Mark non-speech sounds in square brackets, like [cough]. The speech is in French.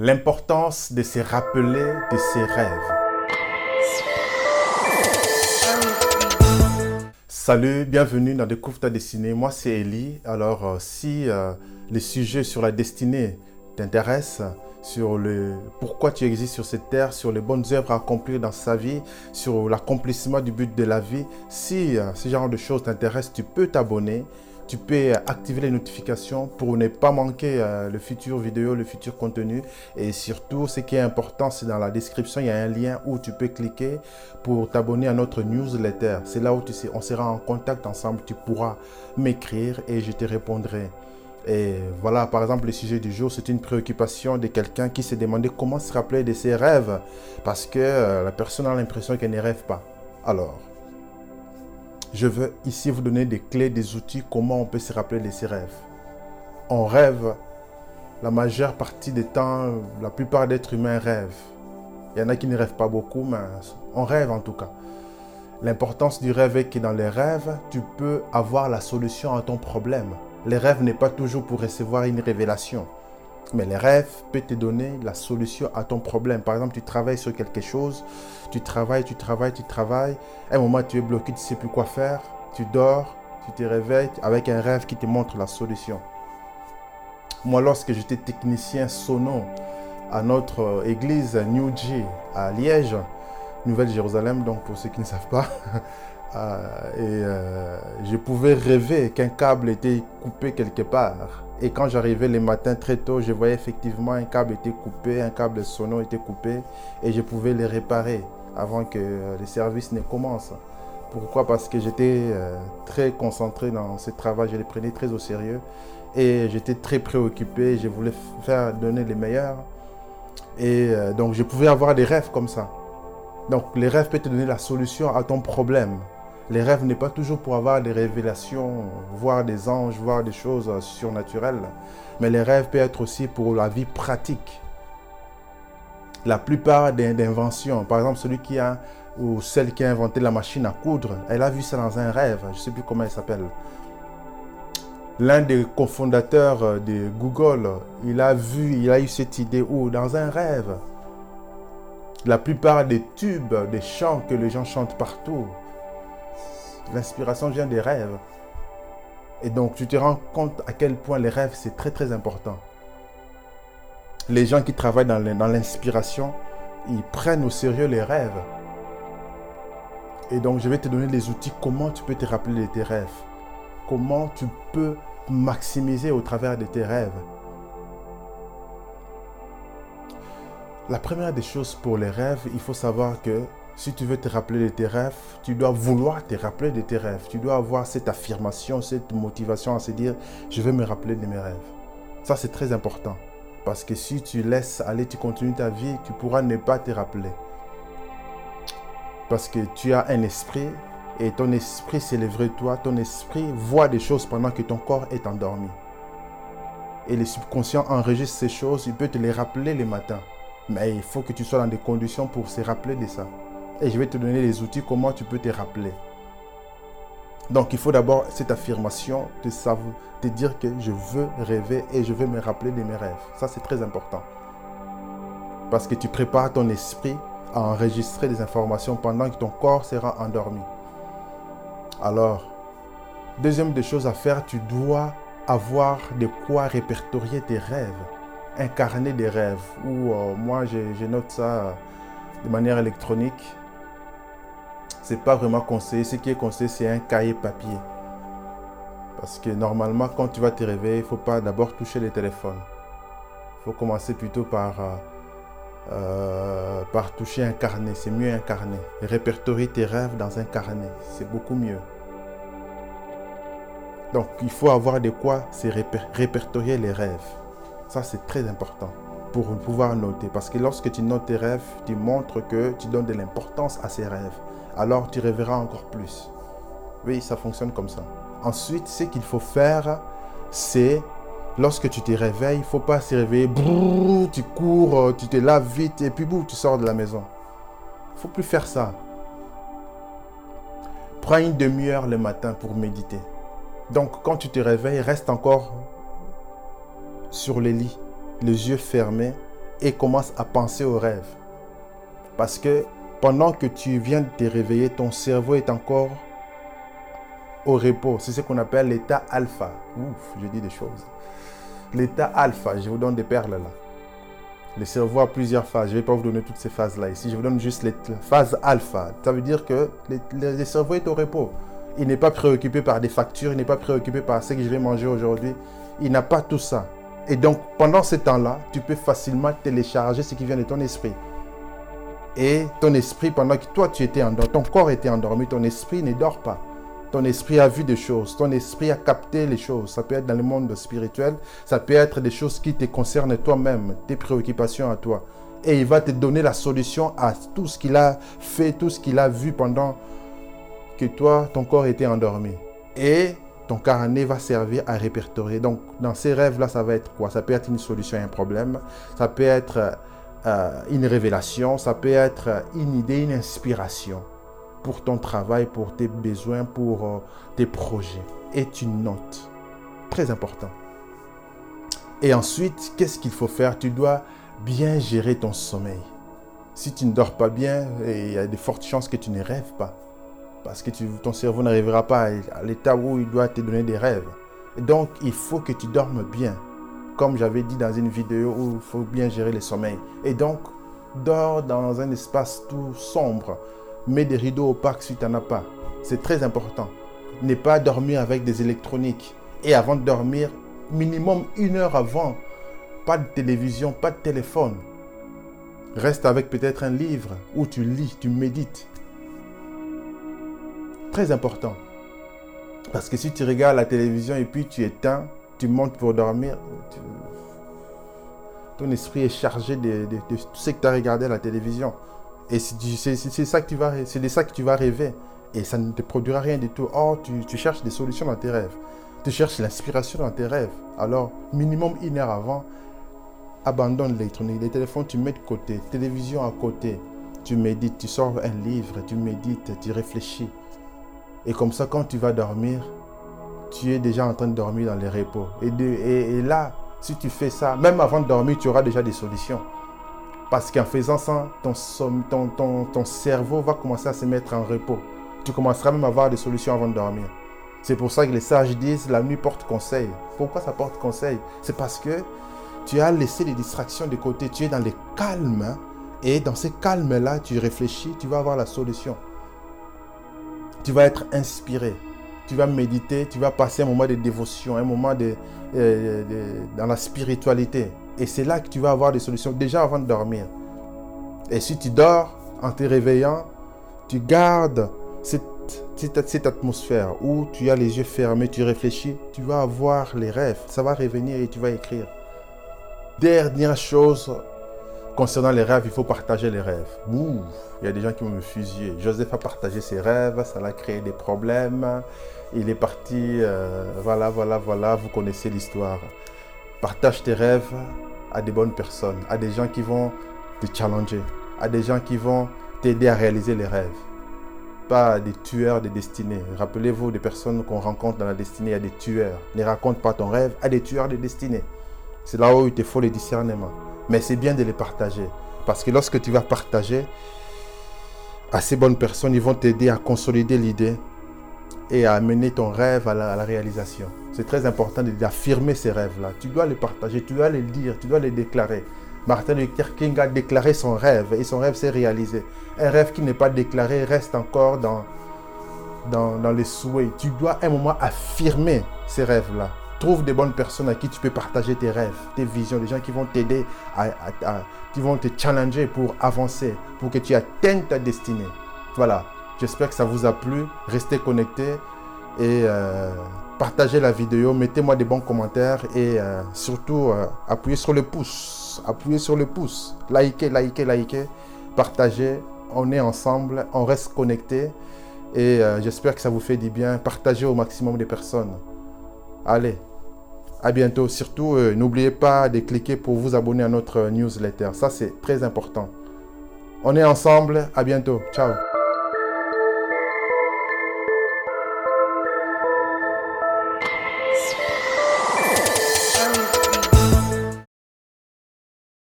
L'importance de se rappeler de ses rêves. Salut, bienvenue dans Découvre ta destinée. Moi, c'est Ellie. Alors, euh, si euh, les sujets sur la destinée t'intéressent, sur le pourquoi tu existes sur cette terre, sur les bonnes œuvres à accomplir dans sa vie, sur l'accomplissement du but de la vie, si euh, ce genre de choses t'intéressent, tu peux t'abonner tu peux activer les notifications pour ne pas manquer euh, le futur vidéo, le futur contenu. Et surtout, ce qui est important, c'est dans la description, il y a un lien où tu peux cliquer pour t'abonner à notre newsletter. C'est là où tu sais, on sera en contact ensemble. Tu pourras m'écrire et je te répondrai. Et voilà, par exemple, le sujet du jour, c'est une préoccupation de quelqu'un qui s'est demandé comment se rappeler de ses rêves parce que euh, la personne a l'impression qu'elle ne rêve pas. Alors, je veux ici vous donner des clés, des outils, comment on peut se rappeler de ses rêves. On rêve, la majeure partie des temps, la plupart d'êtres humains rêvent. Il y en a qui ne rêvent pas beaucoup, mais on rêve en tout cas. L'importance du rêve est que dans les rêves, tu peux avoir la solution à ton problème. Les rêves n'est pas toujours pour recevoir une révélation. Mais les rêves peuvent te donner la solution à ton problème. Par exemple, tu travailles sur quelque chose, tu travailles, tu travailles, tu travailles. À un moment, tu es bloqué, tu ne sais plus quoi faire. Tu dors, tu te réveilles avec un rêve qui te montre la solution. Moi, lorsque j'étais technicien sono à notre église New G à Liège, Nouvelle-Jérusalem, donc pour ceux qui ne savent pas, [laughs] euh, et euh, je pouvais rêver qu'un câble était coupé quelque part. Et quand j'arrivais les matins très tôt, je voyais effectivement un câble était coupé, un câble sono était coupé, et je pouvais les réparer avant que les services ne commencent. Pourquoi? Parce que j'étais euh, très concentré dans ce travail, je les prenais très au sérieux et j'étais très préoccupé, je voulais faire donner les meilleurs. Et euh, donc je pouvais avoir des rêves comme ça. Donc les rêves peuvent te donner la solution à ton problème. Les rêves n'est pas toujours pour avoir des révélations, voir des anges, voir des choses surnaturelles, mais les rêves peuvent être aussi pour la vie pratique. La plupart des inventions, par exemple celui qui a ou celle qui a inventé la machine à coudre, elle a vu ça dans un rêve, je ne sais plus comment elle s'appelle. L'un des cofondateurs de Google, il a vu, il a eu cette idée où dans un rêve. La plupart des tubes, des chants que les gens chantent partout, L'inspiration vient des rêves. Et donc tu te rends compte à quel point les rêves, c'est très très important. Les gens qui travaillent dans l'inspiration, ils prennent au sérieux les rêves. Et donc je vais te donner les outils, comment tu peux te rappeler de tes rêves. Comment tu peux maximiser au travers de tes rêves. La première des choses pour les rêves, il faut savoir que si tu veux te rappeler de tes rêves, tu dois vouloir te rappeler de tes rêves. Tu dois avoir cette affirmation, cette motivation à se dire, je vais me rappeler de mes rêves. Ça, c'est très important. Parce que si tu laisses aller, tu continues ta vie, tu pourras ne pas te rappeler. Parce que tu as un esprit et ton esprit s'élèverait toi. Ton esprit voit des choses pendant que ton corps est endormi. Et le subconscient enregistre ces choses, il peut te les rappeler le matin. Mais il faut que tu sois dans des conditions pour se rappeler de ça. Et je vais te donner les outils comment tu peux te rappeler. Donc il faut d'abord cette affirmation de savoir, de dire que je veux rêver et je veux me rappeler de mes rêves. Ça c'est très important. Parce que tu prépares ton esprit à enregistrer des informations pendant que ton corps sera endormi. Alors, deuxième des choses à faire, tu dois avoir de quoi répertorier tes rêves, incarner des rêves. Ou euh, moi, je note ça de manière électronique c'est pas vraiment conseillé. Ce qui est conseillé, c'est un cahier papier. Parce que normalement, quand tu vas te réveiller, il faut pas d'abord toucher le téléphone. Il faut commencer plutôt par, euh, euh, par toucher un carnet. C'est mieux un carnet. Répertorier tes rêves dans un carnet. C'est beaucoup mieux. Donc, il faut avoir de quoi se répertorier les rêves. Ça, c'est très important pour pouvoir noter. Parce que lorsque tu notes tes rêves, tu montres que tu donnes de l'importance à ces rêves alors tu rêveras encore plus. Oui, ça fonctionne comme ça. Ensuite, ce qu'il faut faire, c'est lorsque tu te réveilles, il ne faut pas se réveiller, tu cours, tu te laves vite et puis boum, tu sors de la maison. Il ne faut plus faire ça. Prends une demi-heure le matin pour méditer. Donc quand tu te réveilles, reste encore sur le lit, les yeux fermés et commence à penser au rêve. Parce que pendant que tu viens de te réveiller, ton cerveau est encore au repos. C'est ce qu'on appelle l'état alpha. Ouf, je dis des choses. L'état alpha, je vous donne des perles là. Le cerveau a plusieurs phases. Je ne vais pas vous donner toutes ces phases-là ici. Je vous donne juste la phase alpha. Ça veut dire que le, cerveau est au repos. Il n'est pas préoccupé par des factures, il n'est pas préoccupé par ce que je vais manger aujourd'hui. Il n'a pas tout ça. Et donc, pendant ce temps-là, tu peux facilement télécharger ce qui vient de ton esprit. Et ton esprit, pendant que toi tu étais endormi, ton corps était endormi, ton esprit ne dort pas. Ton esprit a vu des choses, ton esprit a capté les choses. Ça peut être dans le monde spirituel, ça peut être des choses qui te concernent toi-même, tes préoccupations à toi. Et il va te donner la solution à tout ce qu'il a fait, tout ce qu'il a vu pendant que toi, ton corps était endormi. Et ton carnet va servir à répertorier. Donc, dans ces rêves-là, ça va être quoi? Ça peut être une solution à un problème, ça peut être euh, une révélation, ça peut être une idée, une inspiration pour ton travail, pour tes besoins, pour euh, tes projets. Et tu notes. Très important. Et ensuite, qu'est-ce qu'il faut faire? Tu dois bien gérer ton sommeil. Si tu ne dors pas bien, il y a de fortes chances que tu ne rêves pas. Parce que ton cerveau n'arrivera pas à l'état où il doit te donner des rêves. Donc, il faut que tu dormes bien. Comme j'avais dit dans une vidéo où il faut bien gérer le sommeil. Et donc, dors dans un espace tout sombre mets des rideaux opaques si tu n'en as pas. C'est très important. Ne pas dormir avec des électroniques. Et avant de dormir, minimum une heure avant, pas de télévision, pas de téléphone. Reste avec peut-être un livre où tu lis, tu médites. Très important. Parce que si tu regardes la télévision et puis tu éteins, tu montes pour dormir, ton esprit est chargé de, tout ce que tu as regardé à la télévision. Et c'est ça que tu vas, c'est de ça que tu vas rêver. Et ça ne te produira rien du tout. Or, tu, tu cherches des solutions dans tes rêves. Tu cherches l'inspiration dans tes rêves. Alors, minimum une heure avant, abandonne l'électronique. Les téléphones, tu mets de côté. Télévision à côté. Tu médites, tu sors un livre, tu médites, tu réfléchis. Et comme ça, quand tu vas dormir, tu es déjà en train de dormir dans les repos. Et, là, si tu fais ça, même avant de dormir, tu auras déjà des solutions. Parce qu'en faisant ça, ton, ton, ton, cerveau va commencer à se mettre en repos. Tu commenceras même à avoir des solutions avant de dormir. C'est pour ça que les sages disent la nuit porte conseil. Pourquoi ça porte conseil? C'est parce que tu as laissé les distractions de côté. Tu es dans le calme. Et dans ce calme-là, tu réfléchis, tu vas avoir la solution. Tu vas être inspiré. Tu vas méditer, tu vas passer un moment de dévotion, un moment euh, de dans la spiritualité. Et c'est là que tu vas avoir des solutions déjà avant de dormir. Et si tu dors en te réveillant, tu gardes cette, cette, atmosphère où tu as les yeux fermés, tu réfléchis, tu vas avoir les rêves. Ça va revenir et tu vas écrire. Dernière chose concernant les rêves, il faut partager les rêves. Ouh, il y a des gens qui vont me fusiller. Joseph a partagé ses rêves, ça a créé des problèmes. Il est parti, euh, voilà, voilà, voilà, vous connaissez l'histoire. Partage tes rêves, à des bonnes personnes, à des gens qui vont te challenger, à des gens qui vont t'aider à réaliser les rêves. Pas des tueurs de destinée. Rappelez-vous des personnes qu'on rencontre dans la destinée, il y a des tueurs. Ne raconte pas ton rêve à des tueurs de destinée. C'est là où il te faut le discernement. Mais c'est bien de les partager. Parce que lorsque tu vas partager à ces bonnes personnes, ils vont t'aider à consolider l'idée et à amener ton rêve à la, réalisation. C'est très important d'affirmer ces rêves-là. Tu dois les partager, tu dois les dire, tu dois les déclarer. Martin Luther King a déclaré son rêve et son rêve s'est réalisé. Un rêve qui n'est pas déclaré reste encore dans, dans, dans les souhaits. Tu dois un moment affirmer ces rêves-là. Trouve des bonnes personnes à qui tu peux partager tes rêves, tes visions, des gens qui vont t'aider, qui vont te challenger pour avancer, pour que tu atteignes ta destinée. Voilà, J'espère que ça vous a plu. Restez connectés et euh, partagez la vidéo. Mettez-moi des bons commentaires et euh, surtout euh, appuyez sur le pouce. Appuyez sur le pouce. Likez, likez, likez. Partagez. On est ensemble. On reste connectés. Et j'espère que ça vous fait du bien. Partagez au maximum de personnes. Allez, à bientôt. Surtout, n'oubliez pas de cliquer pour vous abonner à notre newsletter. Ça, c'est très important. On est ensemble. À bientôt. Ciao.